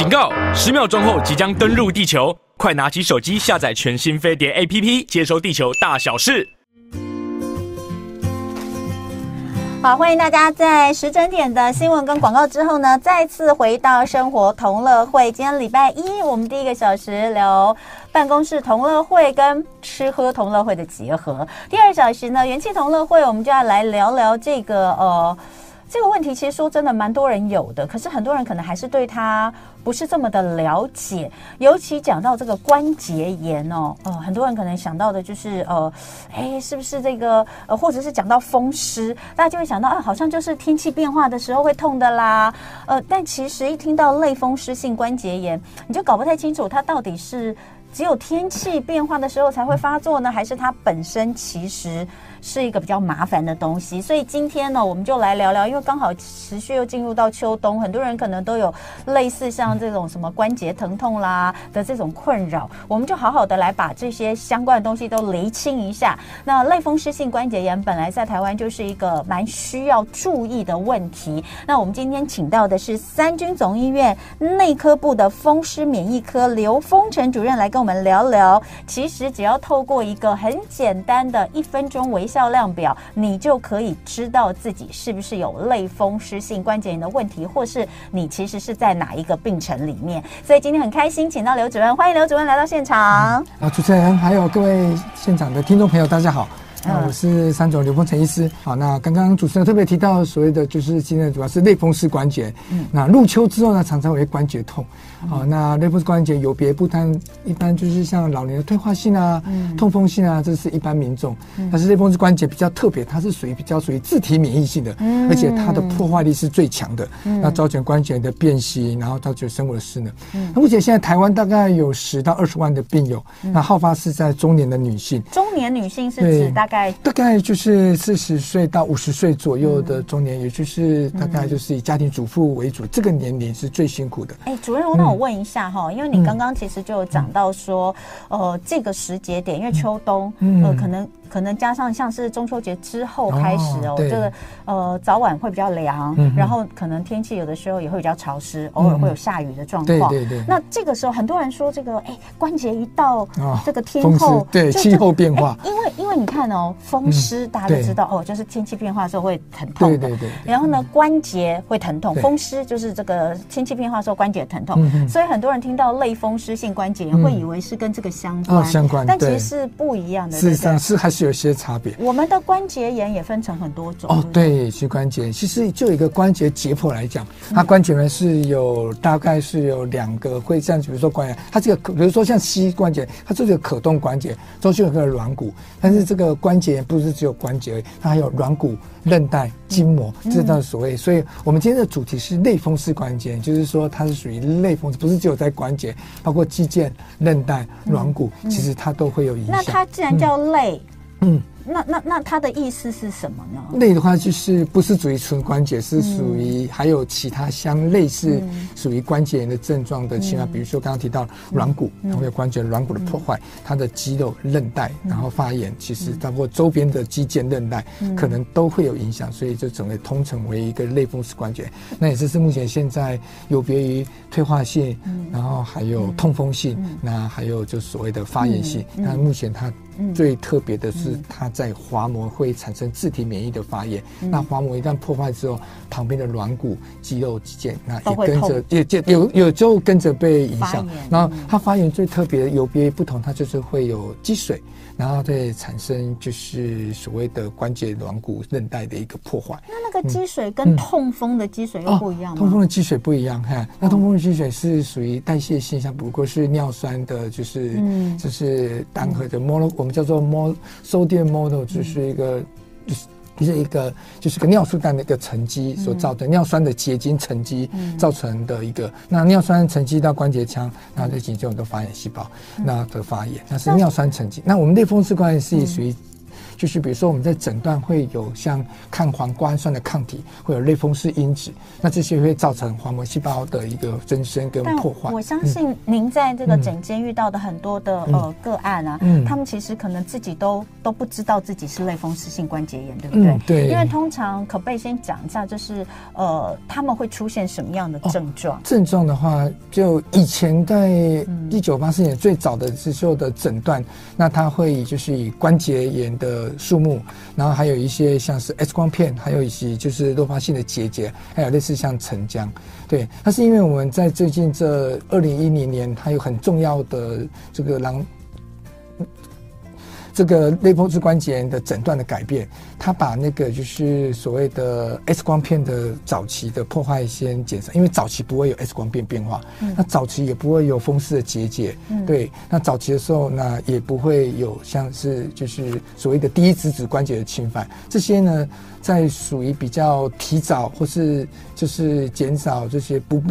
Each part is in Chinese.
警告！十秒钟后即将登陆地球，快拿起手机下载全新飞碟 APP，接收地球大小事。好，欢迎大家在十整点的新闻跟广告之后呢，再次回到生活同乐会。今天礼拜一，我们第一个小时聊办公室同乐会跟吃喝同乐会的结合。第二小时呢，元气同乐会，我们就要来聊聊这个呃。这个问题其实说真的蛮多人有的，可是很多人可能还是对他不是这么的了解。尤其讲到这个关节炎哦，呃，很多人可能想到的就是呃，哎，是不是这个呃，或者是讲到风湿，大家就会想到啊，好像就是天气变化的时候会痛的啦。呃，但其实一听到类风湿性关节炎，你就搞不太清楚它到底是只有天气变化的时候才会发作呢，还是它本身其实。是一个比较麻烦的东西，所以今天呢，我们就来聊聊，因为刚好持续又进入到秋冬，很多人可能都有类似像这种什么关节疼痛啦的这种困扰，我们就好好的来把这些相关的东西都厘清一下。那类风湿性关节炎本来在台湾就是一个蛮需要注意的问题。那我们今天请到的是三军总医院内科部的风湿免疫科刘丰成主任来跟我们聊聊。其实只要透过一个很简单的一分钟为效量表，你就可以知道自己是不是有类风湿性关节炎的问题，或是你其实是在哪一个病程里面。所以今天很开心，请到刘主任，欢迎刘主任来到现场。啊，主持人还有各位现场的听众朋友，大家好。啊，我是三总刘峰成医师。好，那刚刚主持人特别提到所谓的，就是今天主要是类风湿关节。嗯，那入秋之后呢，常常会关节痛。好，那类风湿关节有别不单，一般就是像老年的退化性啊、痛风性啊，这是一般民众。但是类风湿关节比较特别，它是属于比较属于自体免疫性的，而且它的破坏力是最强的。那造成关节的变形，然后造成生活的失能。那目前现在台湾大概有十到二十万的病友，那好发是在中年的女性。中年女性是指大。概大概就是四十岁到五十岁左右的中年，嗯、也就是大概就是以家庭主妇为主，嗯、这个年龄是最辛苦的。哎，主任，那我问一下哈，嗯、因为你刚刚其实就有讲到说，嗯、呃，这个时节点，因为秋冬，嗯、呃，可能。可能加上像是中秋节之后开始哦，这个呃早晚会比较凉，然后可能天气有的时候也会比较潮湿，偶尔会有下雨的状况。对对对。那这个时候很多人说这个哎关节一到这个天候，对气候变化，因为因为你看哦风湿大家都知道哦，就是天气变化的时候会疼痛。对对对。然后呢关节会疼痛，风湿就是这个天气变化的时候关节疼痛，所以很多人听到类风湿性关节炎会以为是跟这个相关，相关，但其实是不一样的。事实上是还是。有些差别。我们的关节炎也分成很多种哦，对，膝关节其实就一个关节解剖来讲，它关节炎是有大概是有两个会这样，比如说关节，它这个比如说像膝关节，它这个可动关节，中间有个软骨，但是这个关节不是只有关节，它还有软骨、韧带、筋膜，这叫所谓。所以我们今天的主题是类风湿关节，就是说它是属于类风湿，不是只有在关节，包括肌腱、韧带、软骨，其实它都会有影响。那它既然叫类，嗯。那那那它的意思是什么呢？类的话就是不是属于纯关节，是属于还有其他相类似属于关节炎的症状的其他，比如说刚刚提到软骨，它会有关节软骨的破坏，它的肌肉韧带然后发炎，其实包括周边的肌腱韧带可能都会有影响，所以就整个通称为一个类风湿关节。那也就是目前现在有别于退化性，然后还有痛风性，那还有就所谓的发炎性。那目前它最特别的是它。在滑膜会产生自体免疫的发炎，嗯、那滑膜一旦破坏之后，旁边的软骨、肌肉、肌腱，那也跟着也也有有就跟着被影响。然后它发炎最特别的有别于不同，它就是会有积水，然后再产生就是所谓的关节软骨韧带的一个破坏。那那个积水跟痛风的积水又不一样吗？嗯哦、痛风的积水不一样，哈，那痛风的积水是属于代谢现象，不过是尿酸的，就是、嗯、就是单核的 mono，我们叫做 mo sodium mono。就是一个，就是是一个，就是个尿素氮的一个沉积所造成尿酸的结晶沉积造成的一个。那尿酸沉积到关节腔，那就形成很多发炎细胞，那的发炎，那是尿酸沉积。那我们类风湿关节是属于。就是比如说我们在诊断会有像抗黄瓜氨酸的抗体，会有类风湿因子，那这些会造成黄膜细胞的一个增生跟破坏。我相信您在这个诊间遇到的很多的、嗯、呃个案啊，嗯，他们其实可能自己都都不知道自己是类风湿性关节炎，对不对？嗯、对。因为通常可不可以先讲一下，就是呃他们会出现什么样的症状？哦、症状的话，就以前在一九八四年最早的时候的诊断，嗯、那他会就是以关节炎的树木，然后还有一些像是 X 光片，还有一些就是多发性的结节，还有类似像沉浆。对，那是因为我们在最近这二零一零年，它有很重要的这个狼。这个类风湿关节炎的诊断的改变，它把那个就是所谓的 X 光片的早期的破坏先减少，因为早期不会有 X 光片变化，嗯、那早期也不会有风湿的结节，嗯、对，那早期的时候呢也不会有像是就是所谓的第一指指关节的侵犯，这些呢，在属于比较提早或是就是减少这些不。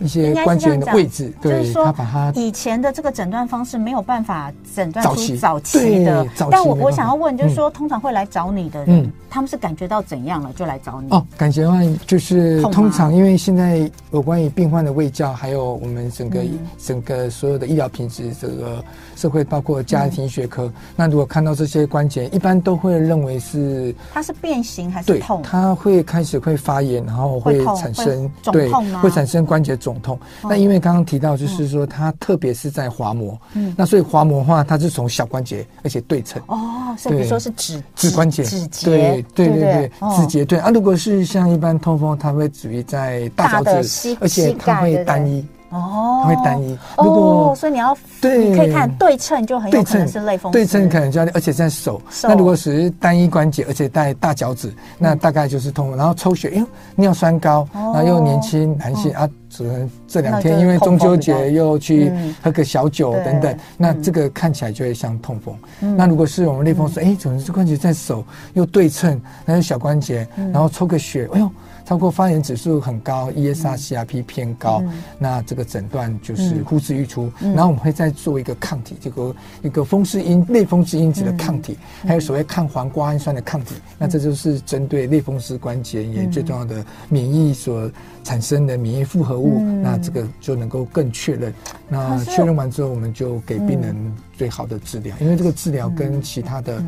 一些关节的位置，对，他把它以前的这个诊断方式没有办法诊断出早期的，但我我想要问，就是说，通常会来找你的人，他们是感觉到怎样了就来找你？哦，感觉的话就是通常因为现在有关于病患的卫教，还有我们整个整个所有的医疗品质，这个社会包括家庭学科，那如果看到这些关节，一般都会认为是它是变形还是痛？它会开始会发炎，然后会产生对，会产生关节。肿痛，那因为刚刚提到，就是说它特别是在滑膜，嗯，那所以滑膜的话，它是从小关节，而且对称。哦，所以比如说是指指关节、指节，对对对对，指节对。啊。如果是像一般痛风，它会属于在大脚趾，而且它会单一。哦，它会单一。如果、哦、所以你要对，你可以看对称，就很有可能是类风湿。对称可能就要，而且在手。手那如果是单一关节，而且带大脚趾，那大概就是痛。然后抽血，哎，尿酸高，哦、然后又年轻男性、哦、啊，只能这两天因为中秋节又去喝个小酒等等，那这个看起来就会像痛风。嗯、那如果是我们类风湿，哎，总是这关节在手又对称，那是小关节，然后抽个血，哎呦。超过发炎指数很高，ESR-CRP 偏高，嗯、那这个诊断就是呼之欲出。嗯、然后我们会再做一个抗体，这个一个风湿因类风湿因子的抗体，嗯、还有所谓抗磺瓜氨酸的抗体。嗯、那这就是针对类风湿关节炎最重要的免疫所产生的免疫复合物。嗯、那这个就能够更确认。那确认完之后，我们就给病人最好的治疗，因为这个治疗跟其他的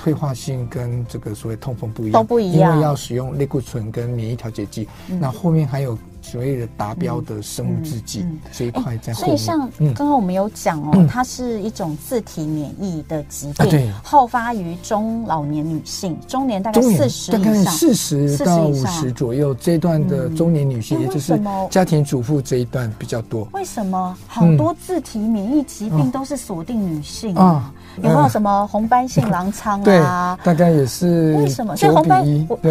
退化性跟这个所谓痛风不一样，都不一样，因为要使用类固醇跟免疫调节剂，那后面还有。所谓的达标的生物制剂这一块在后面，所以像刚刚我们有讲哦，它是一种自体免疫的疾病，好发于中老年女性，中年大概四十，大概四十到五十左右这一段的中年女性，也就是家庭主妇这一段比较多。为什么？好多自体免疫疾病都是锁定女性啊？有没有什么红斑性狼疮啊？大概也是为什么？所以红斑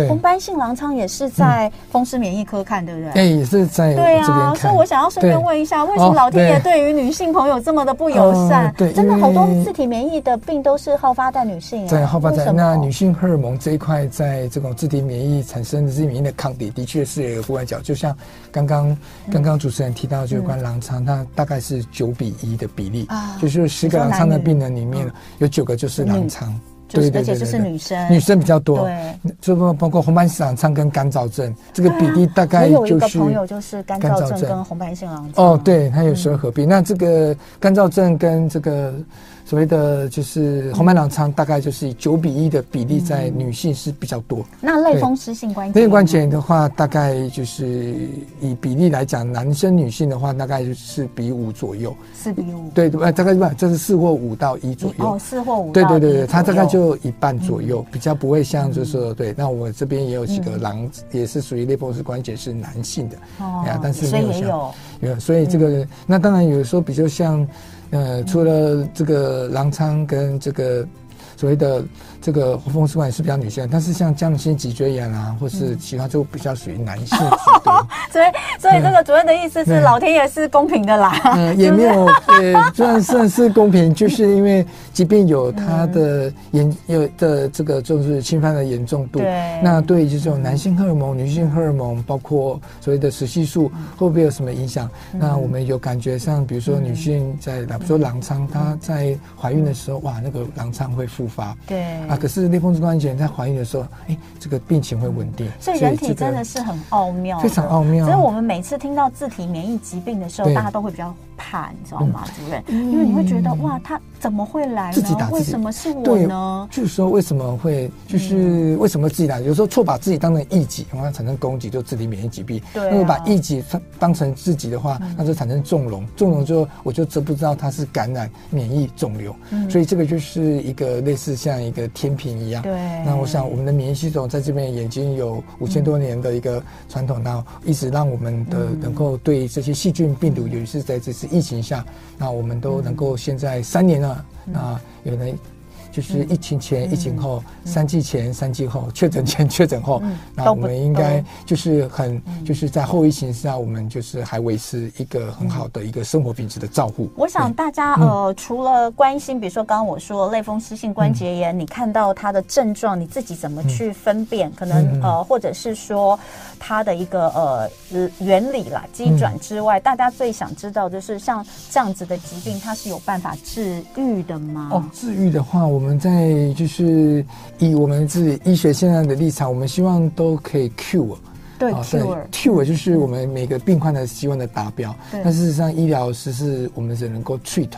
红斑性狼疮也是在风湿免疫科看，对不对？也是在对啊，所以我想要顺便问一下，为什么老天爷对于女性朋友这么的不友善？对，真的好多自体免疫的病都是好发在女性。对，好发在那女性荷尔蒙这一块，在这种自体免疫产生的自体免疫的抗体，的确是有一个不外角。就像刚刚刚刚主持人提到，就有关狼疮，它大概是九比一的比例，就是十个狼疮的病人里面有九个就是狼疮。对，而且就是女生，女生比较多。对，这包包括红斑性狼疮跟干燥症，这个比例大概就是。我有一个朋友就是干燥症跟红斑性狼疮。哦，对，他有时候合并。那这个干燥症跟这个。所谓的就是红斑狼疮，大概就是以九比一的比例在女性是比较多。那类风湿性关节，类关节炎的话，大概就是以比例来讲，男生女性的话，大概就是四比五左右。四比五。对对，大概不，这是四或五到一左右。哦，四或五。对对对对，它大概就一半左右，比较不会像就是说，对。那我这边也有几个狼，也是属于类风湿关节是男性的。哦。但是没有像，有，所以这个那当然有时候比较像。呃，除了这个狼疮跟这个所谓的。这个风湿关节是比较女性，但是像僵直性脊椎炎啊，或是其他就比较属于男性。所以，所以这个主任的意思是，老天爷是公平的啦。嗯，也没有，对，算算是公平，就是因为即便有它的严有的这个就是侵犯的严重度，对，那对于这种男性荷尔蒙、女性荷尔蒙，包括所谓的雌激素，会不会有什么影响？那我们有感觉，像比如说女性在，比如说狼疮，她在怀孕的时候，哇，那个狼疮会复发，对。啊，可是类风湿关节炎在怀孕的时候，哎，这个病情会稳定。所以人体真的是很奥妙，非常奥妙。所以我们每次听到自体免疫疾病的时候，大家都会比较怕，你知道吗，主任？因为你会觉得哇，他怎么会来呢？自己打自己，为什么是我呢？就是说为什么会，就是为什么自己打？有时候错把自己当成异己，然后产生攻击，就自体免疫疾病。对，如果把异己当成自己的话，那就产生纵容，纵容之后我就知不知道它是感染免疫肿瘤。所以这个就是一个类似像一个天平一样。对。那我想我们的免疫系统在这边已经有五千多年的一个传统，那一直让我们的能够对这些细菌、病毒，尤其是在这次疫情下，那我们都能够现在三年了，那有人。就是疫情前、疫情后、三季前、三季后、确诊前、确诊后，那我们应该就是很就是在后疫情下，我们就是还维持一个很好的一个生活品质的照护。我想大家呃，除了关心，比如说刚刚我说类风湿性关节炎，你看到它的症状，你自己怎么去分辨？可能呃，或者是说它的一个呃原理啦、机转之外，大家最想知道就是像这样子的疾病，它是有办法治愈的吗？哦，治愈的话，我。我们在就是以我们自己医学现在的立场，我们希望都可以 cure，对 cure cure 就是我们每个病患的希望的达标。但事实上，医疗是是我们只能够 treat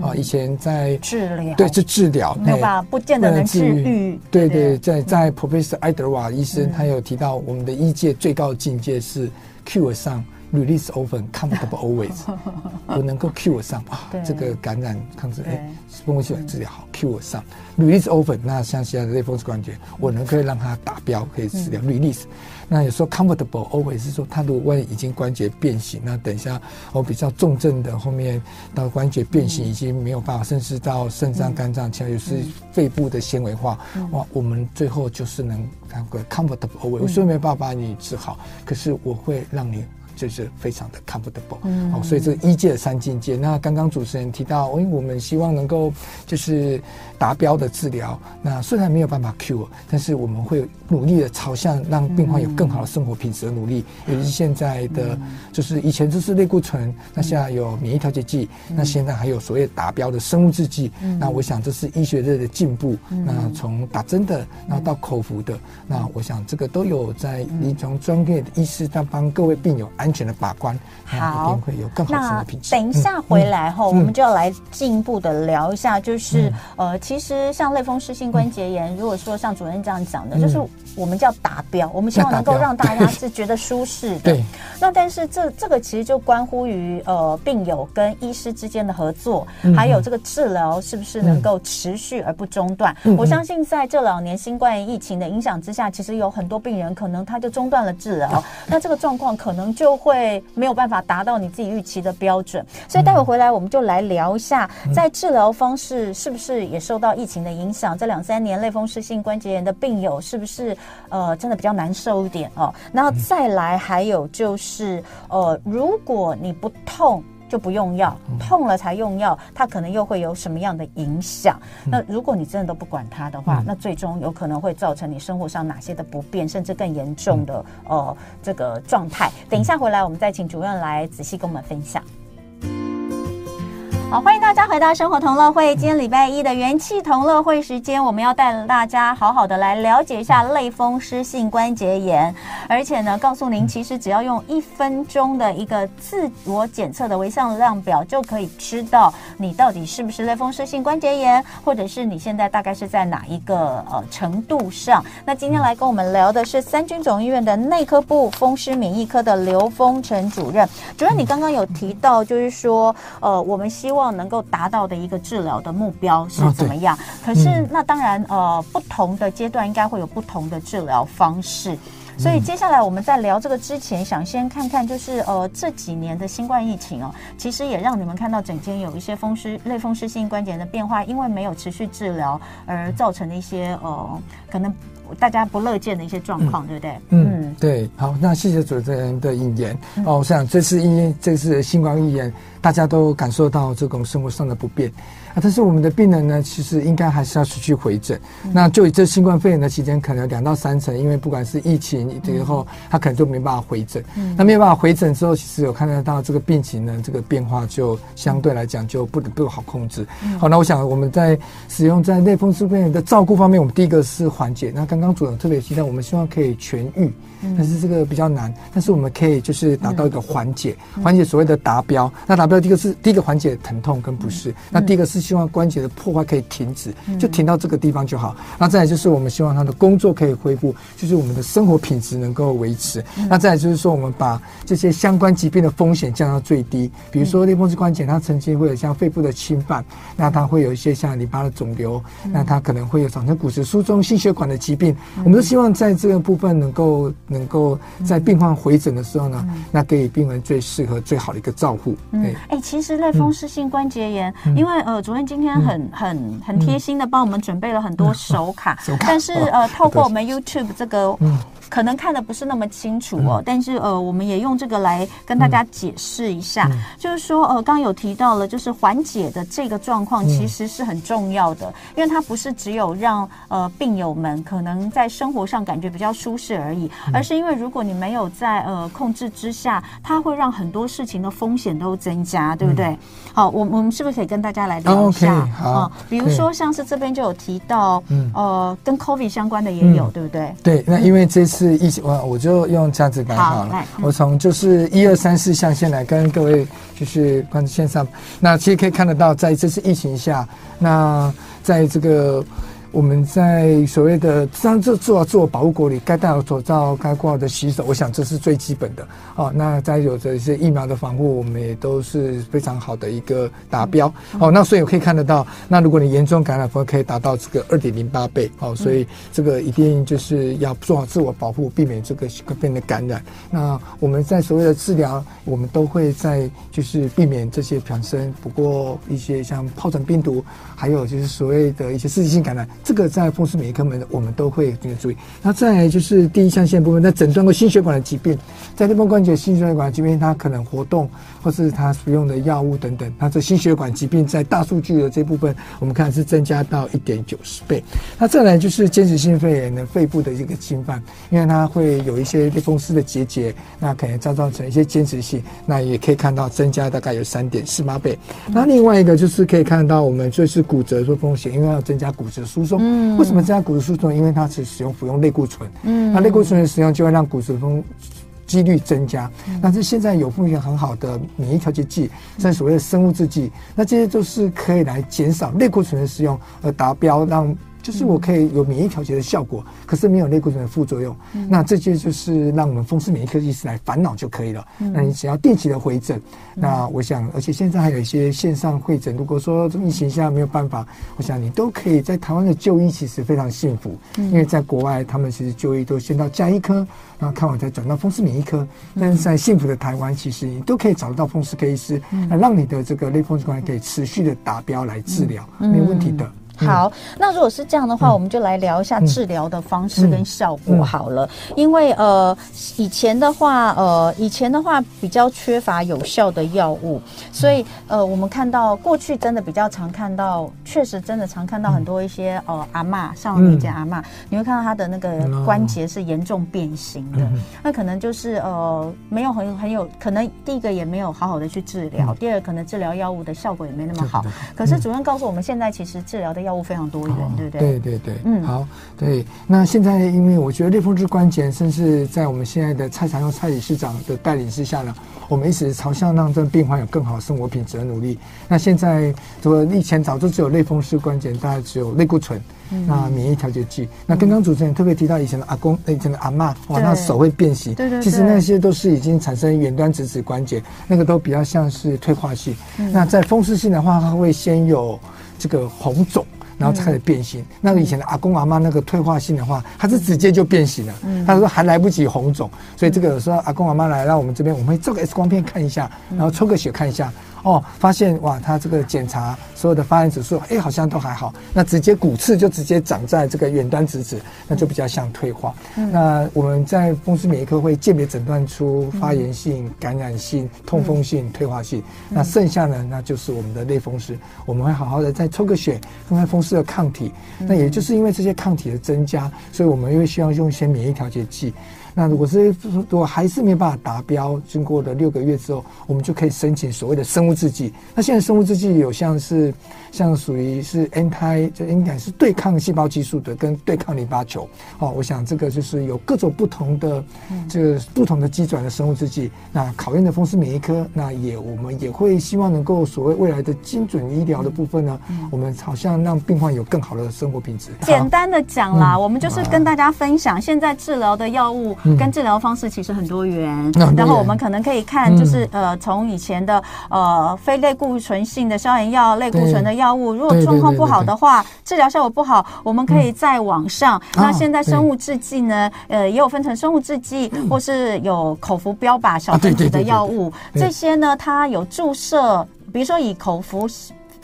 啊。以前在治疗，对，是治疗，没有办法，不见得能治愈。对对，在在 Professor 爱德华医生，他有提到，我们的医界最高境界是 cure 上。Release often, comfortable always。我能够 cure 上啊，这个感染抗治哎，蜂窝性治疗好，cure 上。Release often，那像现在的类风湿关节，我能可以让它达标，可以治疗。Release，那有时候 comfortable always 是说，它如果万一已经关节变形，那等一下我比较重症的后面到关节变形已经没有办法，甚至到肾脏、肝脏，其实有时肺部的纤维化，哇，我们最后就是能那个 comfortable always。我虽然没办法把你治好，可是我会让你。就是非常的 comfortable，嗯，好，所以这是医界的三境界。那刚刚主持人提到，因为我们希望能够就是达标的治疗。那虽然没有办法 cure，但是我们会努力的朝向让病患有更好的生活品质的努力。尤其是现在的，就是以前就是类固醇，那现在有免疫调节剂，那现在还有所谓达标的生物制剂。那我想这是医学界的进步。那从打针的，那到口服的，那我想这个都有在临床专业的医师在帮各位病友安。安全的把关，好，一定会有更好的品质。等一下回来我们就要来进一步的聊一下，就是、嗯、呃，其实像类风湿性关节炎，嗯、如果说像主任这样讲的，嗯、就是我们叫达标，我们希望能够让大家是觉得舒适的。对。那但是这这个其实就关乎于呃病友跟医师之间的合作，嗯、还有这个治疗是不是能够持续而不中断。嗯、我相信在这两年新冠疫情的影响之下，其实有很多病人可能他就中断了治疗，嗯、那这个状况可能就。会没有办法达到你自己预期的标准，所以待会回来我们就来聊一下，在治疗方式是不是也受到疫情的影响？这两三年类风湿性关节炎的病友是不是呃真的比较难受一点哦？然后再来还有就是呃，如果你不痛。就不用药，痛了才用药，它可能又会有什么样的影响？那如果你真的都不管它的话，那最终有可能会造成你生活上哪些的不便，甚至更严重的呃这个状态。等一下回来，我们再请主任来仔细跟我们分享。好，欢迎大家回到生活同乐会。今天礼拜一的元气同乐会时间，我们要带大家好好的来了解一下类风湿性关节炎，而且呢，告诉您，其实只要用一分钟的一个自我检测的微向量表，就可以知道你到底是不是类风湿性关节炎，或者是你现在大概是在哪一个呃程度上。那今天来跟我们聊的是三军总医院的内科部风湿免疫科的刘丰成主任。主任，你刚刚有提到，就是说，呃，我们希望。希望能够达到的一个治疗的目标是怎么样？哦、可是那当然，呃，不同的阶段应该会有不同的治疗方式。所以接下来我们在聊这个之前，想先看看，就是呃这几年的新冠疫情哦，其实也让你们看到整间有一些风湿类风湿性关节的变化，因为没有持续治疗而造成的一些呃可能。大家不乐见的一些状况，嗯、对不对？嗯，对。好，那谢谢主持人的引言。嗯、哦，我想这次因为这次新冠肺炎，大家都感受到这种生活上的不便啊。但是我们的病人呢，其实应该还是要持续回诊。嗯、那就以这新冠肺炎的期间，可能两到三成，因为不管是疫情以后，他可能就没办法回诊。嗯、那没有办法回诊之后，其实有看得到这个病情呢，这个变化就相对来讲就不不好控制。嗯、好，那我想我们在使用在类风湿病人的照顾方面，我们第一个是缓解。那刚刚主任特别提到，我们希望可以痊愈，但是这个比较难。但是我们可以就是达到一个缓解，缓解所谓的达标。那达标第一个是第一个缓解疼痛跟不适。那第一个是。希望关节的破坏可以停止，就停到这个地方就好。那再来就是我们希望他的工作可以恢复，就是我们的生活品质能够维持。那再来就是说，我们把这些相关疾病的风险降到最低。比如说类风湿关节，它曾经会有像肺部的侵犯，那它会有一些像淋巴的肿瘤，那它可能会有造成骨质疏松、心血管的疾病。我们都希望在这个部分能够能够在病患回诊的时候呢，那给予病人最适合、最好的一个照护。哎，哎，其实类风湿性关节炎，因为呃，主任。今天很很很贴心的帮我们准备了很多手卡，但是呃，透过我们 YouTube 这个。可能看的不是那么清楚哦，但是呃，我们也用这个来跟大家解释一下，就是说呃，刚刚有提到了，就是缓解的这个状况其实是很重要的，因为它不是只有让呃病友们可能在生活上感觉比较舒适而已，而是因为如果你没有在呃控制之下，它会让很多事情的风险都增加，对不对？好，我我们是不是可以跟大家来聊一下？好，比如说像是这边就有提到，嗯呃，跟 COVID 相关的也有，对不对？对，那因为这次。疫情，我我就用这样子来好了。好嗯、我从就是一二三四象限来跟各位就是观众线上，那其实可以看得到，在这次疫情下，那在这个。我们在所谓的这做做自我保护国里，该戴好口罩，该挂好的洗手，我想这是最基本的。哦，那再有的一些疫苗的防护，我们也都是非常好的一个达标。哦，那所以我可以看得到，那如果你严重感染，可以达到这个二点零八倍。哦，所以这个一定就是要做好自我保护，避免这个病的感染。那我们在所谓的治疗，我们都会在就是避免这些产生，不过一些像疱疹病毒，还有就是所谓的一些刺激性感染。这个在风湿免疫科门我们都会进行注意。那再来就是第一象限部分，在诊断过心血管的疾病，在类风关节心血管疾病，它可能活动或是它使用的药物等等，它这心血管疾病在大数据的这部分，我们看是增加到一点九十倍。那再来就是间质性肺炎的肺部的一个侵犯，因为它会有一些类风湿的结节，那可能造造成一些间质性，那也可以看到增加大概有三点四八倍。那另外一个就是可以看到我们就是骨折的风险，因为要增加骨质疏松。嗯，为什么增加骨质疏松？因为它是使用服用类固醇。嗯，那类固醇的使用就会让骨质松几率增加。嗯、但是现在有风险很好的免疫调节剂，在所谓的生物制剂，那这些都是可以来减少类固醇的使用，而达标让。就是我可以有免疫调节的效果，可是没有类固醇的副作用。嗯、那这些就是让我们风湿免疫科医师来烦恼就可以了。嗯、那你只要定期的回诊，嗯、那我想，而且现在还有一些线上会诊。如果说疫情下没有办法，我想你都可以在台湾的就医，其实非常幸福。嗯、因为在国外，他们其实就医都先到加医科，然后看完再转到风湿免疫科。嗯、但是在幸福的台湾，其实你都可以找得到风湿科医师，那、嗯、让你的这个类风湿关节可以持续的达标来治疗，嗯、没有问题的。好，那如果是这样的话，我们就来聊一下治疗的方式跟效果好了。因为呃，以前的话，呃，以前的话比较缺乏有效的药物，所以呃，我们看到过去真的比较常看到，确实真的常看到很多一些呃阿嬷，像我们以前阿嬷，你会看到她的那个关节是严重变形的，那可能就是呃没有很很有可能，第一个也没有好好的去治疗，第二个可能治疗药物的效果也没那么好。可是主任告诉我们，现在其实治疗的药药物非常多元，对不对？对对对，嗯，好，对。那现在，因为我觉得类风湿关节，甚至在我们现在的蔡长祐蔡理事长的带领之下呢，我们一直朝向让这病患有更好的生活品质的努力。那现在，这个以前早就只有类风湿关节，大概只有类固醇，嗯、那免疫调节剂。那刚刚主持人特别提到以前的阿公，以前的阿妈，哇，那手会变形，对对，对，其实那些都是已经产生远端直指关节，那个都比较像是退化性。嗯、那在风湿性的话，它会先有这个红肿。然后才开始变形。嗯、那个以前的阿公阿妈那个退化性的话，它是直接就变形了。嗯，他说还来不及红肿，所以这个有时候阿公阿妈来到我们这边，我们会照个 X 光片看一下，然后抽个血看一下。哦，发现哇，他这个检查所有的发炎指数，哎，好像都还好。那直接骨刺就直接长在这个远端直指，那就比较像退化。嗯、那我们在风湿免疫科会鉴别诊断出发炎性、感染性、痛风性、退化性。嗯、那剩下呢，那就是我们的类风湿。我们会好好的再抽个血，看看风湿的抗体。那也就是因为这些抗体的增加，所以我们又需要用一些免疫调节剂。那如果是如果还是没有办法达标，经过了六个月之后，我们就可以申请所谓的生物制剂。那现在生物制剂有像是像属于是 anti，就应该是对抗细胞激素的，跟对抗淋巴球。哦，我想这个就是有各种不同的这个不同的机转的生物制剂。那考验的风湿免疫科，那也我们也会希望能够所谓未来的精准医疗的部分呢，我们好像让病患有更好的生活品质。简单的讲啦，我们就是跟大家分享现在治疗的药物。跟治疗方式其实很多元，嗯、然后我们可能可以看，就是、嗯、呃，从以前的呃非类固醇性的消炎药、类固醇的药物，如果状况不好的话，治疗效果不好，我们可以再往上。嗯、那现在生物制剂呢，呃，也有分成生物制剂，嗯、或是有口服标靶小分子的药物，这些呢，它有注射，比如说以口服。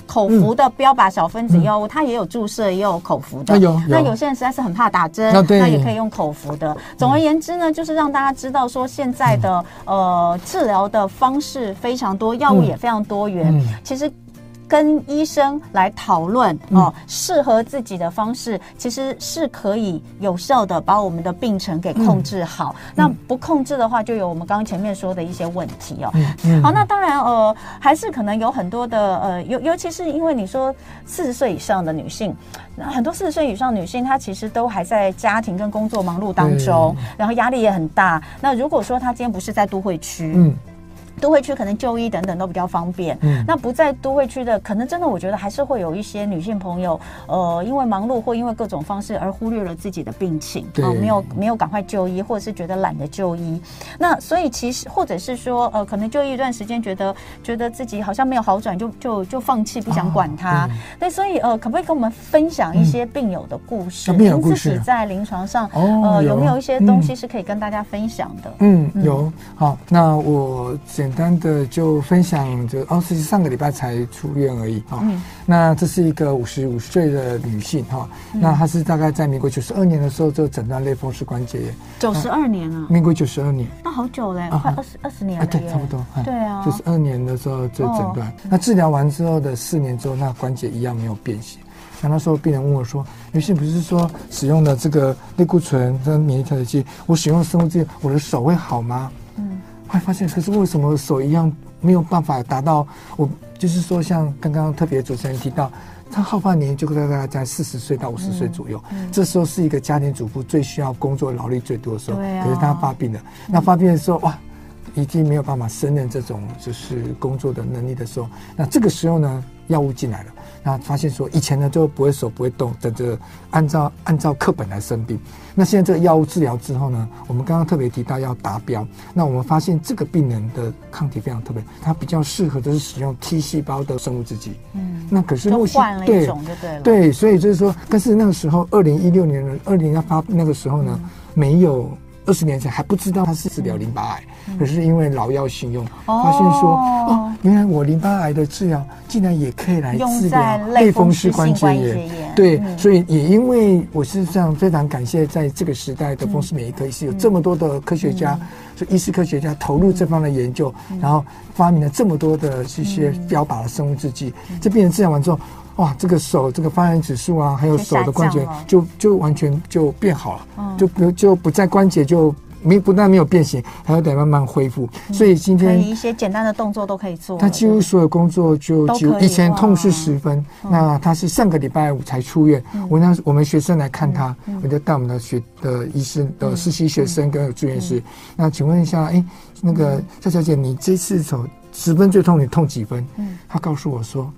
口服的标靶小分子药物，嗯、它也有注射，也有口服的。那有些人实在是很怕打针，啊、那也可以用口服的。总而言之呢，就是让大家知道说，现在的、嗯、呃治疗的方式非常多，药物也非常多元。嗯、其实。跟医生来讨论哦，适合自己的方式，其实是可以有效的把我们的病程给控制好。那不控制的话，就有我们刚刚前面说的一些问题哦。好，那当然呃，还是可能有很多的呃，尤尤其是因为你说四十岁以上的女性，那很多四十岁以上女性她其实都还在家庭跟工作忙碌当中，然后压力也很大。那如果说她今天不是在都会区，嗯。都会区可能就医等等都比较方便。嗯，那不在都会区的，可能真的我觉得还是会有一些女性朋友，呃，因为忙碌或因为各种方式而忽略了自己的病情，对，没有没有赶快就医，或者是觉得懒得就医。那所以其实或者是说，呃，可能就医一段时间，觉得觉得自己好像没有好转，就就就放弃，不想管它。对所以呃，可不可以跟我们分享一些病友的故事？您自己在临床上，呃，有没有一些东西是可以跟大家分享的？嗯，有。好，那我。简单的就分享，就哦，是上个礼拜才出院而已哈。嗯、那这是一个五十五岁的女性哈。嗯、那她是大概在民国九十二年的时候就诊断类风湿关节炎。九十二年啊？民国九十二年。那好久嘞，啊、快二十二十年了。对，差不多。对啊。九十二年的时候就诊断。哦、那治疗完之后的四年之后，那关节一样没有变形。那那时候病人问我说：“女性不是说使用的这个类固醇跟免疫调节剂，我使用生物剂，我的手会好吗？”嗯。会发现，可是为什么手一样没有办法达到？我就是说，像刚刚特别主持人提到，他好半年就大概在四十岁到五十岁左右，嗯嗯、这时候是一个家庭主妇最需要工作劳力最多的时候。可是他发病了，那发病的时候，哇，已经没有办法胜任这种就是工作的能力的时候，那这个时候呢，药物进来了。那发现说，以前呢就不会手不会动，等着按照按照课本来生病。那现在这个药物治疗之后呢，我们刚刚特别提到要达标。那我们发现这个病人的抗体非常特别，它比较适合的是使用 T 细胞的生物制剂。嗯，那可是目前对对，所以就是说，但是那个时候二零一六年的二零要发那个时候呢，嗯、没有。二十年前还不知道他是治疗淋巴癌，嗯、可是因为老药新用，哦、发现说哦，原来我淋巴癌的治疗竟然也可以来治疗类风湿关节炎。对，嗯、所以也因为我是这样非常感谢，在这个时代的风湿免疫科医师有这么多的科学家，就、嗯、医师科学家投入这方的研究，嗯、然后发明了这么多的这些标靶的生物制剂，嗯、这病人治疗完之后。哇，这个手这个发炎指数啊，还有手的关节就就，完全就变好了，嗯、就不就不在关节就没不但没有变形，还要得慢慢恢复。嗯、所以今天一些简单的动作都可以做。他几乎所有工作就就以前痛是十分，嗯、那他是上个礼拜五才出院。嗯、我那我们学生来看他，嗯、我就带我们的学的医生的实习学生跟住院师。那请问一下，哎，那个夏小姐，你这次手十分最痛，你痛几分？嗯，他告诉我说。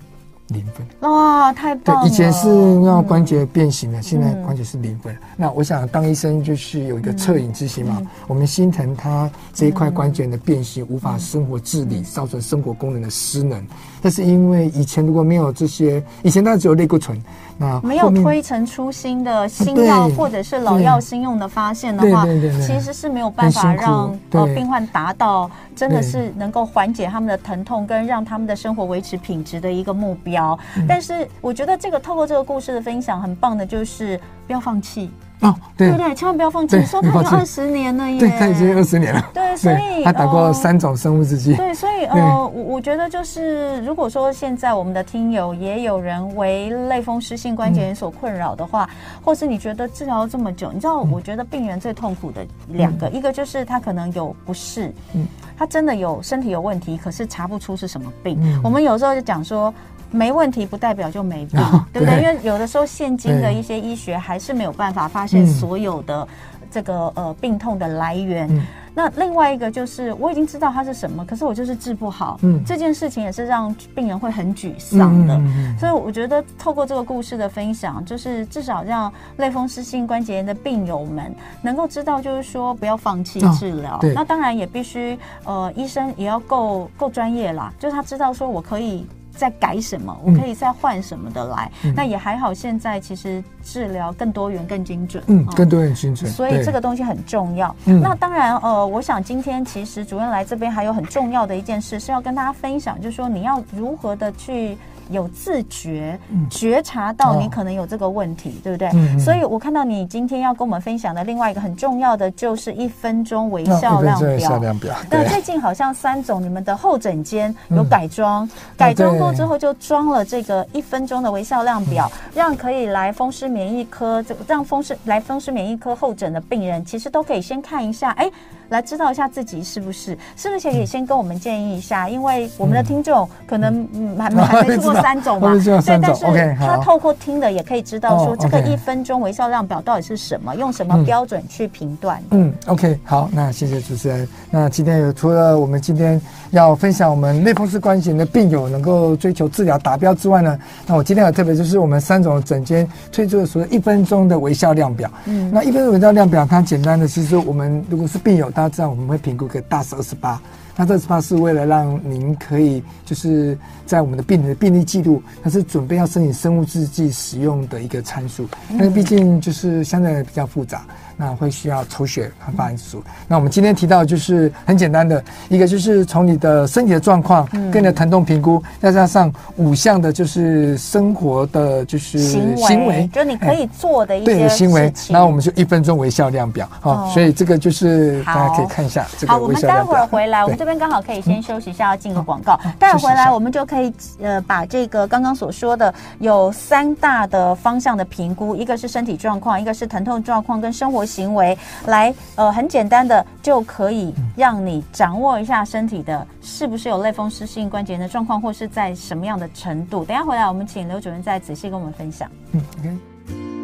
零分。哇，太棒了！对，以前是要关节变形的，嗯、现在关节是零分。嗯、那我想当医生就是有一个恻隐之心嘛。嗯、我们心疼他这一块关节的变形，嗯、无法生活自理，造成生活功能的失能。但是因为以前如果没有这些，以前那只有类固醇。那没有推陈出新的新药，或者是老药新用的发现的话，其实是没有办法让呃病患达到真的是能够缓解他们的疼痛，跟让他们的生活维持品质的一个目标。但是我觉得这个透过这个故事的分享，很棒的就是不要放弃。哦，对，对对，千万不要放弃。说他已经二十年了耶，对，他已经二十年了。对，所以他打过三种生物制剂。对，所以呃，我我觉得就是，如果说现在我们的听友也有人为类风湿性关节炎所困扰的话，或是你觉得治疗这么久，你知道，我觉得病人最痛苦的两个，一个就是他可能有不适，嗯，他真的有身体有问题，可是查不出是什么病。我们有时候就讲说。没问题不代表就没病，哦、对不对？因为有的时候现今的一些医学还是没有办法发现所有的这个呃病痛的来源。嗯、那另外一个就是我已经知道它是什么，可是我就是治不好。嗯，这件事情也是让病人会很沮丧的。嗯、所以我觉得透过这个故事的分享，就是至少让类风湿性关节炎的病友们能够知道，就是说不要放弃治疗。哦、那当然也必须呃医生也要够够专业啦，就是他知道说我可以。再改什么？我可以再换什么的来？嗯、那也还好。现在其实治疗更多元、更精准。嗯，更多元、精准。所以这个东西很重要。嗯，那当然，呃，我想今天其实主任来这边还有很重要的一件事是要跟大家分享，就是说你要如何的去。有自觉，觉察到你可能有这个问题，对不对？所以我看到你今天要跟我们分享的另外一个很重要的，就是一分钟微笑量表。那最近好像三总你们的候诊间有改装，改装过之后就装了这个一分钟的微笑量表，让可以来风湿免疫科，这让风湿来风湿免疫科候诊的病人，其实都可以先看一下，哎。来知道一下自己是不是，是不是可以先跟我们建议一下？因为我们的听众可能嗯还没还没去过三种嘛，对，但是他透过听的也可以知道说这个一分钟微笑量表到底是什么，用什么标准去评断。嗯，OK，好，那谢谢主持人。那今天有除了我们今天要分享我们类风湿关节炎的病友能够追求治疗达标之外呢，那我今天有特别就是我们三种诊间推出的所谓一分钟的微笑量表。嗯，那一分钟微笑量表它简单的，其实我们如果是病友。大家知道我们会评估个大是二十八，那这二十八是为了让您可以就是在我们的病人的病历记录，它是准备要申请生物制剂使用的一个参数，但是毕竟就是相对比较复杂。那会需要抽血和发癌素。那我们今天提到就是很简单的一个，就是从你的身体的状况跟你的疼痛评估，再加上五项的，就是生活的就是行为，就你可以做的一些对行为。然后我们就一分钟微笑量表，好，所以这个就是大家可以看一下这个微笑量表。好，我们待会儿回来，我们这边刚好可以先休息一下，要进个广告。待会儿回来，我们就可以呃把这个刚刚所说的有三大的方向的评估，一个是身体状况，一个是疼痛状况跟生活。行为来，呃，很简单的就可以让你掌握一下身体的是不是有类风湿性关节炎的状况，或是在什么样的程度。等一下回来，我们请刘主任再仔细跟我们分享。嗯，OK。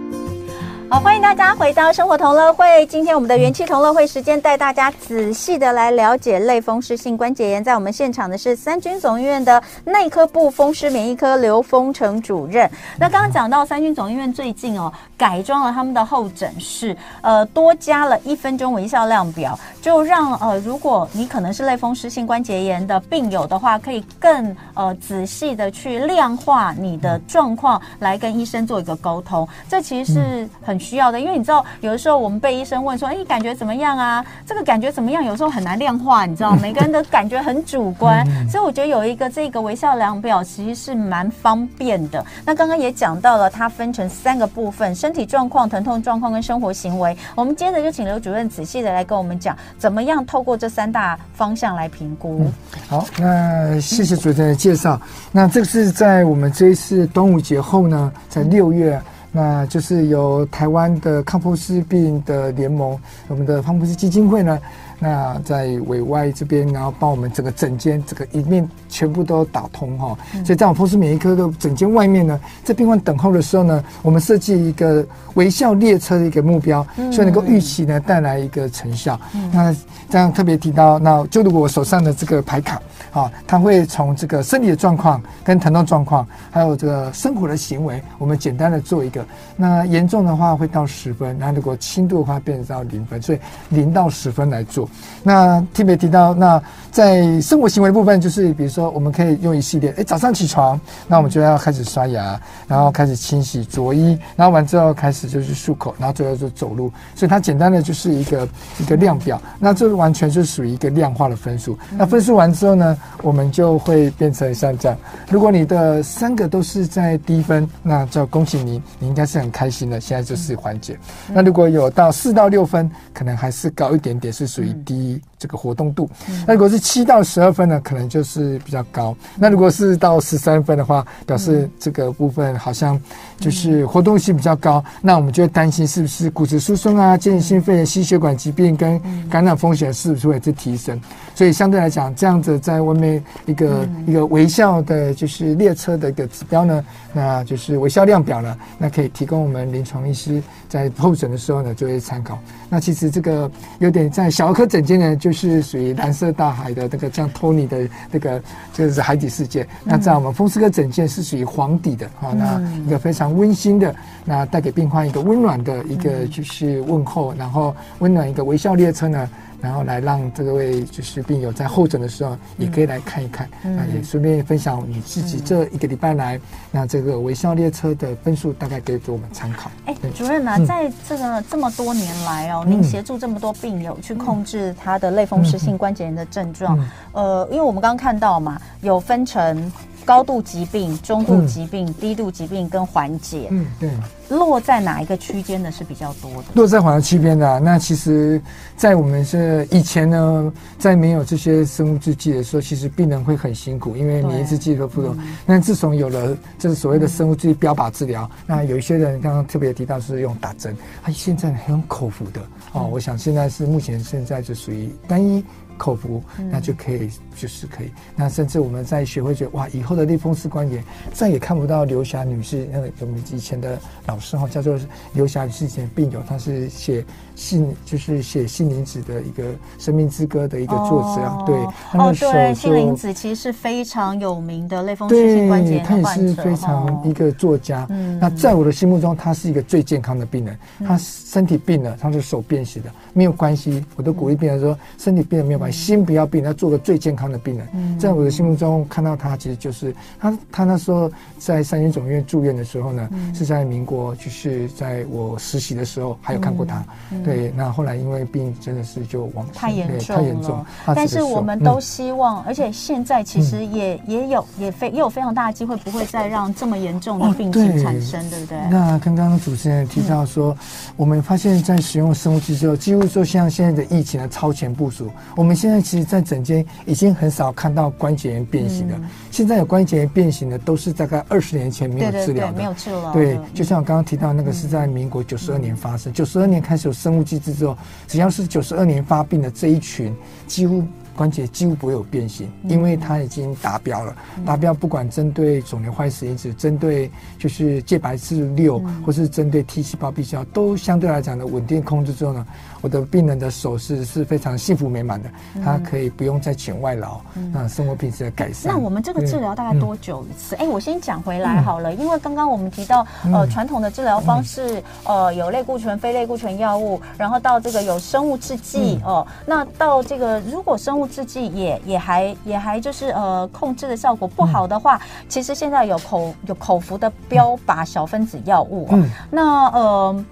好，欢迎大家回到生活同乐会。今天我们的元气同乐会时间，带大家仔细的来了解类风湿性关节炎。在我们现场的是三军总医院的内科部风湿免疫科刘丰成主任。那刚刚讲到三军总医院最近哦，改装了他们的候诊室，呃，多加了一分钟微笑量表，就让呃，如果你可能是类风湿性关节炎的病友的话，可以更呃仔细的去量化你的状况，来跟医生做一个沟通。这其实是很。需要的，因为你知道，有的时候我们被医生问说：“哎，你感觉怎么样啊？”这个感觉怎么样？有时候很难量化，你知道，每个人的感觉很主观，所以我觉得有一个这个微笑量表其实是蛮方便的。那刚刚也讲到了，它分成三个部分：身体状况、疼痛状况跟生活行为。我们接着就请刘主任仔细的来跟我们讲，怎么样透过这三大方向来评估。嗯、好，那谢谢主任的介绍。那这个是在我们这一次端午节后呢，在六月。那就是由台湾的抗风湿病的联盟，我们的抗风湿基金会呢，那在委外这边，然后帮我们整个整间这个一面全部都打通哈。所以在我们风湿免疫科的整间外面呢，在病患等候的时候呢，我们设计一个微笑列车的一个目标，所以能够预期呢带来一个成效。那这样特别提到，那就如果我手上的这个牌卡。啊，它会从这个身体的状况、跟疼痛状况，还有这个生活的行为，我们简单的做一个。那严重的话会到十分，那如果轻度的话变成到零分，所以零到十分来做。那特别提到，那在生活行为的部分，就是比如说我们可以用一系列，诶，早上起床，那我们就要开始刷牙，然后开始清洗着衣，然后完之后开始就是漱口，然后最后就走路。所以它简单的就是一个一个量表，那这完全是属于一个量化的分数。那分数完之后呢，我们就会变成像这样。如果你的三个都是在低分，那就恭喜你，你应该是很开心的。现在就是缓解。那如果有到四到六分，可能还是高一点点，是属于低。这个活动度。那如果是七到十二分呢，可能就是比较高。那如果是到十三分的话，表示这个部分好像就是活动性比较高。那我们就会担心是不是骨质疏松啊、间质性肺炎、心血管疾病跟感染风险是不是会在提升？所以相对来讲，这样子在外面一个、嗯、一个微笑的，就是列车的一个指标呢，那就是微笑量表呢，那可以提供我们临床医师在候诊的时候呢，就会参考。那其实这个有点在小儿科诊间呢，就是属于蓝色大海的那个像托尼的那个就是海底世界。那在我们风湿科诊间是属于黄底的啊，那一个非常温馨的，那带给病患一个温暖的一个就是问候，然后温暖一个微笑列车呢。然后来让这个位就是病友在候诊的时候也可以来看一看，嗯、那也顺便分享你自己这一个礼拜来，嗯、那这个微笑列车的分数大概可以给我们参考。哎，主任呢、啊，嗯、在这个这么多年来哦，您协助这么多病友去控制他的类风湿性关节炎的症状，呃，因为我们刚刚看到嘛，有分成。高度疾病、中度疾病、嗯、低度疾病跟缓解，嗯，对，落在哪一个区间的是比较多的？落在缓解区间的、啊，那其实，在我们是以前呢，在没有这些生物制剂的时候，其实病人会很辛苦，因为每一支剂都不懂。嗯、自从有了就是所谓的生物制剂标靶治疗，嗯、那有一些人刚刚特别提到是用打针，他现在很有口服的哦。嗯、我想现在是目前现在就属于单一。口服，那就可以，就是可以。那甚至我们在学会觉得，哇，以后的类风湿关节再也看不到刘霞女士，那个我们以前的老师哈，叫做刘霞女士以前病友，她是写信，就是写杏林子的一个生命之歌的一个作者啊。对，哦，对，杏林子其实是非常有名的类风湿性关节炎患者，他也是非常一个作家。嗯，那在我的心目中，他是一个最健康的病人。他身体病了，他的手变形的，没有关系。我都鼓励病人说，身体病人没有关系。心不要病，要做个最健康的病人。嗯、在我的心目中，看到他其实就是他。他那时候在三军总院住院的时候呢，嗯、是在民国，就是在我实习的时候，还有看过他。对，那后来因为病真的是就往太严重太严重。但是我们都希望，嗯、而且现在其实也、嗯、也有也非也有非常大的机会，不会再让这么严重的病情产生，哦、对，不对？那刚刚主持人提到说，嗯、我们发现，在使用生物几乎说像现在的疫情的超前部署，我们现在其实，在整间已经很少看到关节炎变形的。嗯、现在有关节炎变形的，都是大概二十年前没有治疗的。对，对，对，没有治疗。对，就像我刚刚提到那个，是在民国九十二年发生。九十二年开始有生物机制之后，只要是九十二年发病的这一群，几乎。关节几乎不会有变形，因为它已经达标了。达标不管针对肿瘤坏死因子，针对就是介白质六，或是针对 T 细胞、B 细胞，都相对来讲的稳定控制之后呢，我的病人的手势是非常幸福美满的。他可以不用再请外劳，那生活品质的改善。那我们这个治疗大概多久一次？哎，我先讲回来好了，因为刚刚我们提到呃传统的治疗方式，呃有类固醇、非类固醇药物，然后到这个有生物制剂哦，那到这个如果生物制剂也也还也还就是呃控制的效果不好的话，嗯、其实现在有口有口服的标靶小分子药物，嗯，那呃，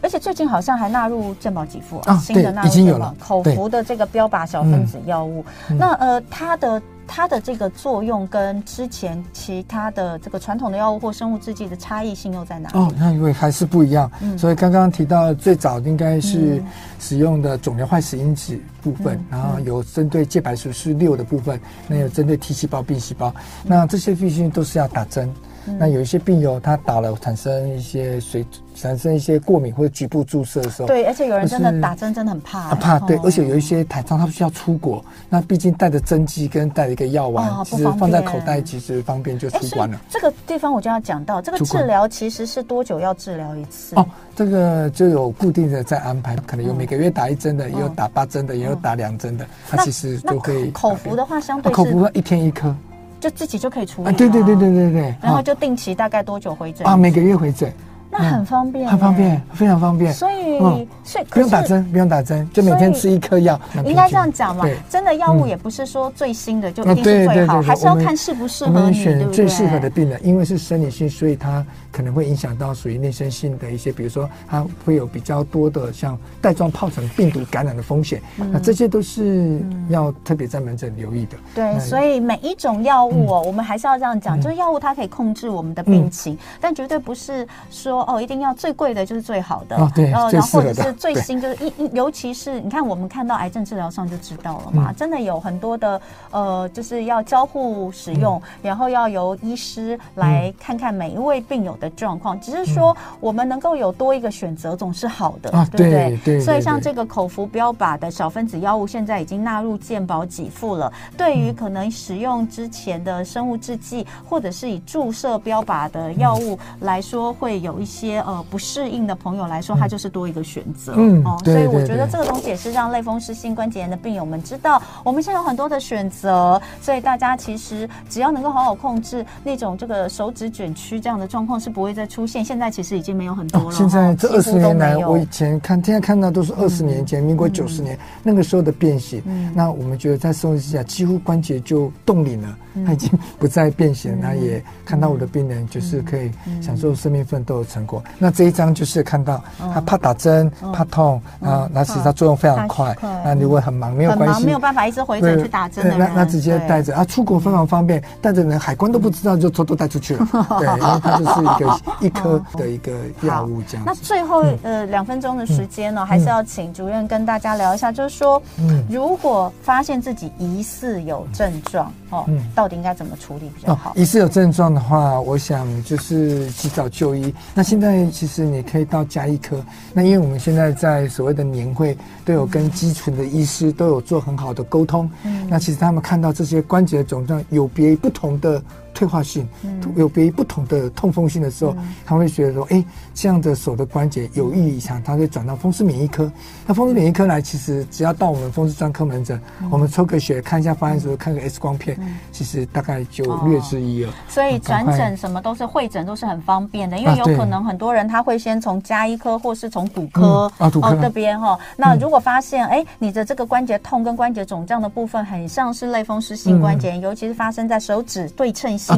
而且最近好像还纳入健保给付啊，新的纳入健保口服的这个标靶小分子药物，嗯、那呃它的。它的这个作用跟之前其他的这个传统的药物或生物制剂的差异性又在哪里？哦，那因为还是不一样。嗯，所以刚刚提到最早应该是使用的肿瘤坏死因子部分，嗯、然后有针对介白素是六的部分，那有针对 T 细胞、B 细胞，嗯、那这些必须都是要打针。嗯、那有一些病友他打了产生一些水。产生一些过敏或者局部注射的时候，对，而且有人真的打针真的很怕、欸，怕对，而且有一些台商他需要出国，那毕竟带着针剂跟带着一个药丸，哦、其实放在口袋其实方便就出关了。这个地方我就要讲到，这个治疗其实是多久要治疗一次？哦，这个就有固定的在安排，可能有每个月打一针的，也有打八针的，也有打两针的，它其实就会口服的话，相对口服一天一颗，就自己就可以处理。对对对对对对，然后就定期大概多久回诊？啊，每个月回诊。那很方便，很方便，非常方便。所以，所以不用打针，不用打针，就每天吃一颗药。应该这样讲嘛？真的药物也不是说最新的就一定是最好，还是要看适不适合你，对不对？最适合的病人，因为是生理性，所以它可能会影响到属于内生性的一些，比如说它会有比较多的像带状疱疹病毒感染的风险。那这些都是要特别在门诊留意的。对，所以每一种药物哦，我们还是要这样讲，就是药物它可以控制我们的病情，但绝对不是说哦一定要最。贵的就是最好的，然后然后或者是最新，就是一尤其是你看，我们看到癌症治疗上就知道了嘛，真的有很多的呃，就是要交互使用，然后要由医师来看看每一位病友的状况。只是说我们能够有多一个选择，总是好的，对不对？所以像这个口服标靶的小分子药物，现在已经纳入健保给付了。对于可能使用之前的生物制剂，或者是以注射标靶的药物来说，会有一些呃不适应的朋友来说，它就是多一个选择。嗯，哦，所以我觉得这个东西也是让类风湿性关节炎的病友们知道，我们现在有很多的选择。所以大家其实只要能够好好控制那种这个手指卷曲这样的状况，是不会再出现。现在其实已经没有很多了。现在这二十年来，我以前看，现在看到都是二十年前，民国九十年那个时候的变形。那我们觉得在社会之下，几乎关节就冻龄了，它已经不再变形。那也看到我的病人就是可以享受生命奋斗的成果。那这一张就是看到他怕打针，怕痛啊，那其实它作用非常快。那如果很忙没有关系，没有办法一直回诊去打针的，那那直接带着啊，出国非常方便，带着人海关都不知道就偷偷带出去了。对，然后它就是一个一颗的一个药物这样。那最后呃两分钟的时间呢，还是要请主任跟大家聊一下，就是说，如果发现自己疑似有症状哦，到底应该怎么处理比较好？疑似有症状的话，我想就是及早就医。那现在其实你可以。到家医科，那因为我们现在在所谓的年会都有跟基层的医师都有做很好的沟通，嗯，那其实他们看到这些关节肿胀有别于不同的。退化性，有别于不同的痛风性的时候，他会觉得说，哎，这样的手的关节有异异常，他会转到风湿免疫科。那风湿免疫科来，其实只要到我们风湿专科门诊，我们抽个血，看一下发现时候，看个 X 光片，其实大概就略知一二。所以转诊什么都是会诊都是很方便的，因为有可能很多人他会先从加医科或是从骨科啊骨科。这边哈。那如果发现哎，你的这个关节痛跟关节肿胀的部分很像是类风湿性关节炎，尤其是发生在手指对称。啊，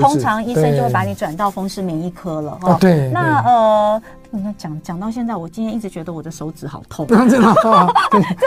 通常医生就会把你转到风湿免疫科了。哦，对，那呃。你看，讲讲到现在，我今天一直觉得我的手指好痛。真的，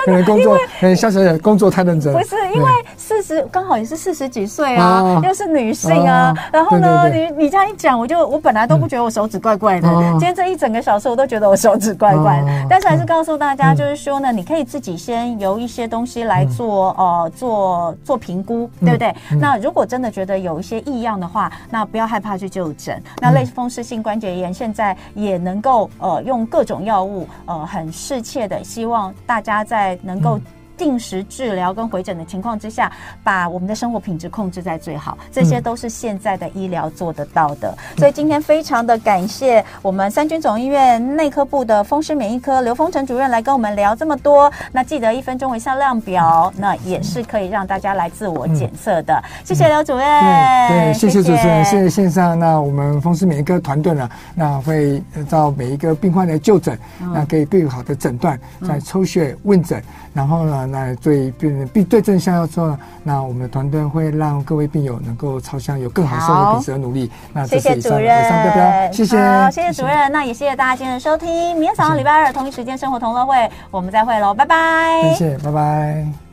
可能工作，哎，小小工作太认真。不是，因为四十刚好也是四十几岁啊，又是女性啊。然后呢，你你这样一讲，我就我本来都不觉得我手指怪怪的，今天这一整个小时我都觉得我手指怪怪的。但是还是告诉大家，就是说呢，你可以自己先由一些东西来做呃做做评估，对不对？那如果真的觉得有一些异样的话，那不要害怕去就诊。那类风湿性关节炎现在也能够。够呃，用各种药物呃，很适切的，希望大家在能够。定时治疗跟回诊的情况之下，把我们的生活品质控制在最好，这些都是现在的医疗做得到的。所以今天非常的感谢我们三军总医院内科部的风湿免疫科刘丰成主任来跟我们聊这么多。那记得一分钟微笑量表，那也是可以让大家来自我检测的。谢谢刘主任，对，谢谢主持人，谢谢线上。那我们风湿免疫科团队呢，那会到每一个病患的就诊，那给更好的诊断，再抽血问诊，然后呢。那对病人病对症下药之后，那我们的团队会让各位病友能够朝向有更好生活品质的努力。那谢谢主任，谢谢，好，谢谢主任。那也谢谢大家今天的收听。明天早上礼拜二同一时间生活同乐会，我们再会喽，拜拜。谢谢，拜拜。